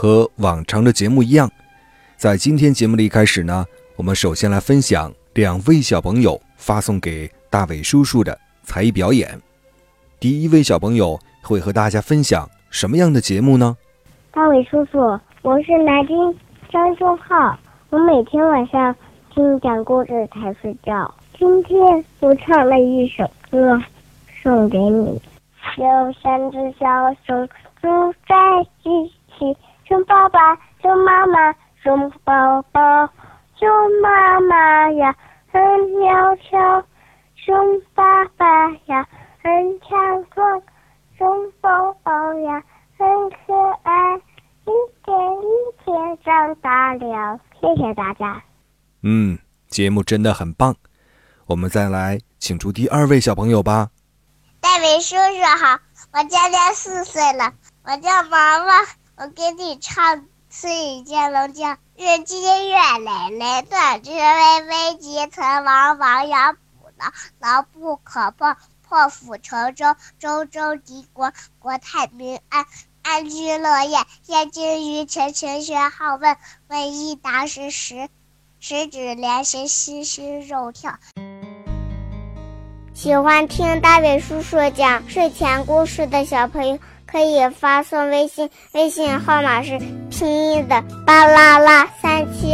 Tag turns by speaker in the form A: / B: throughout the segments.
A: 和往常的节目一样，在今天节目的一开始呢，我们首先来分享两位小朋友发送给大伟叔叔的才艺表演。第一位小朋友会和大家分享什么样的节目呢？
B: 大伟叔叔，我是南京张忠浩，我每天晚上听你讲故事才睡觉。今天我唱了一首歌，送给你。有三只小熊住在一呀很可爱，一天一天长大了。谢谢大家。
A: 嗯，节目真的很棒。我们再来请出第二位小朋友吧。
C: 戴维叔叔好，我今年四岁了，我叫毛毛，我给你唱《睡觉龙叫》。日积月累，累断枝微微积，层往往要不牢，牢不可破，破釜沉舟，舟舟敌国，国泰民安，安居乐业。燕京于晨，晨学好问，问一答十，十十指连心，心心肉跳。
B: 喜欢听大伟叔叔讲睡前故事的小朋友，可以发送微信，微信号码是拼音的巴啦啦三七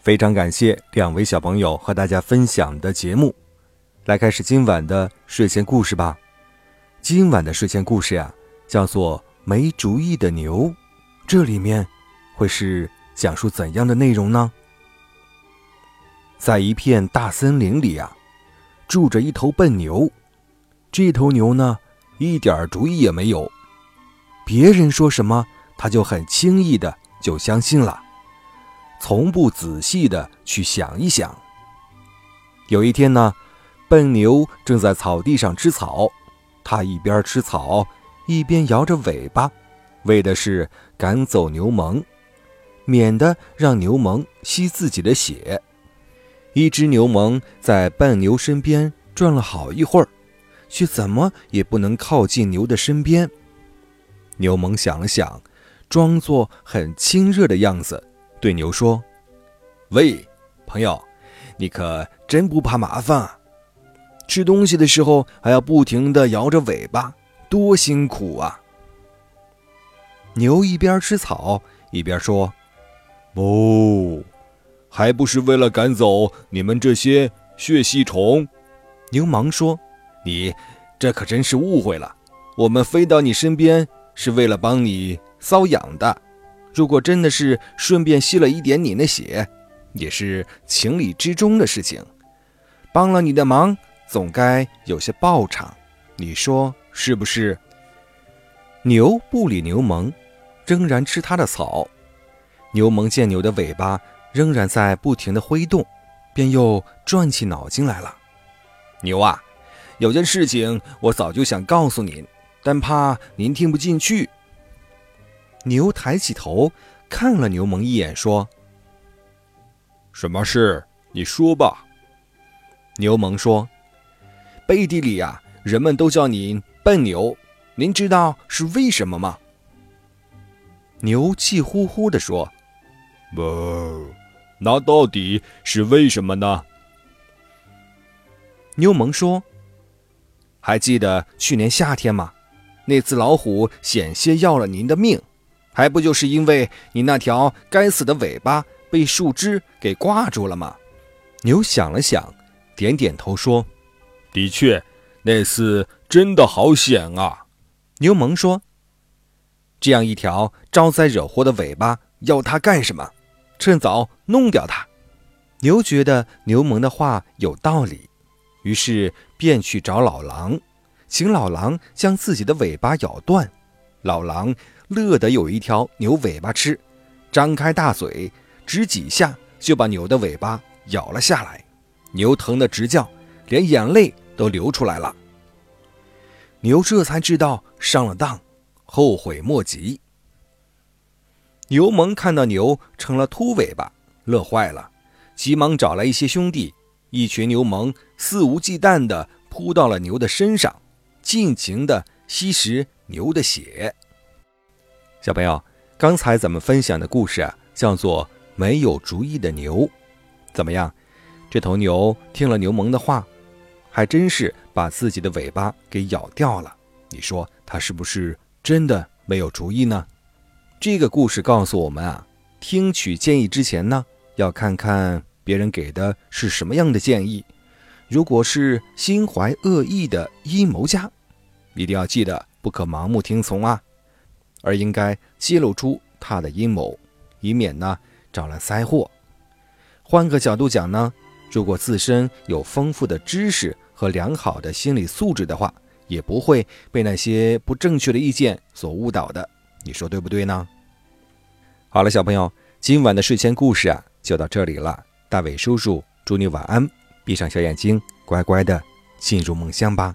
A: 非常感谢两位小朋友和大家分享的节目，来开始今晚的睡前故事吧。今晚的睡前故事呀，叫做《没主意的牛》，这里面会是讲述怎样的内容呢？在一片大森林里呀，住着一头笨牛。这头牛呢，一点主意也没有，别人说什么，它就很轻易的就相信了，从不仔细的去想一想。有一天呢，笨牛正在草地上吃草，它一边吃草，一边摇着尾巴，为的是赶走牛虻，免得让牛虻吸自己的血。一只牛虻在笨牛身边转了好一会儿，却怎么也不能靠近牛的身边。牛虻想了想，装作很亲热的样子，对牛说：“喂，朋友，你可真不怕麻烦啊？吃东西的时候还要不停地摇着尾巴，多辛苦啊！”牛一边吃草一边说：“哦。”还不是为了赶走你们这些血吸虫？牛忙说：“你这可真是误会了。我们飞到你身边是为了帮你瘙痒的。如果真的是顺便吸了一点你的血，也是情理之中的事情。帮了你的忙，总该有些报偿。你说是不是？”牛不理牛虻，仍然吃它的草。牛虻见牛的尾巴。仍然在不停的挥动，便又转起脑筋来了。牛啊，有件事情我早就想告诉您，但怕您听不进去。牛抬起头看了牛虻一眼，说：“什么事？你说吧。”牛虻说：“背地里呀，人们都叫您笨牛，您知道是为什么吗？”牛气呼呼地说：“不。”那到底是为什么呢？牛虻说：“还记得去年夏天吗？那次老虎险些要了您的命，还不就是因为你那条该死的尾巴被树枝给挂住了吗？”牛想了想，点点头说：“的确，那次真的好险啊。”牛虻说：“这样一条招灾惹祸的尾巴，要它干什么？”趁早弄掉它。牛觉得牛虻的话有道理，于是便去找老狼，请老狼将自己的尾巴咬断。老狼乐得有一条牛尾巴吃，张开大嘴，只几下就把牛的尾巴咬了下来。牛疼得直叫，连眼泪都流出来了。牛这才知道上了当，后悔莫及。牛虻看到牛成了秃尾巴，乐坏了，急忙找来一些兄弟，一群牛虻肆无忌惮地扑到了牛的身上，尽情地吸食牛的血。小朋友，刚才咱们分享的故事啊，叫做《没有主意的牛》。怎么样？这头牛听了牛虻的话，还真是把自己的尾巴给咬掉了。你说它是不是真的没有主意呢？这个故事告诉我们啊，听取建议之前呢，要看看别人给的是什么样的建议。如果是心怀恶意的阴谋家，一定要记得不可盲目听从啊，而应该揭露出他的阴谋，以免呢招来灾祸。换个角度讲呢，如果自身有丰富的知识和良好的心理素质的话，也不会被那些不正确的意见所误导的。你说对不对呢？好了，小朋友，今晚的睡前故事啊，就到这里了。大伟叔叔祝你晚安，闭上小眼睛，乖乖的进入梦乡吧。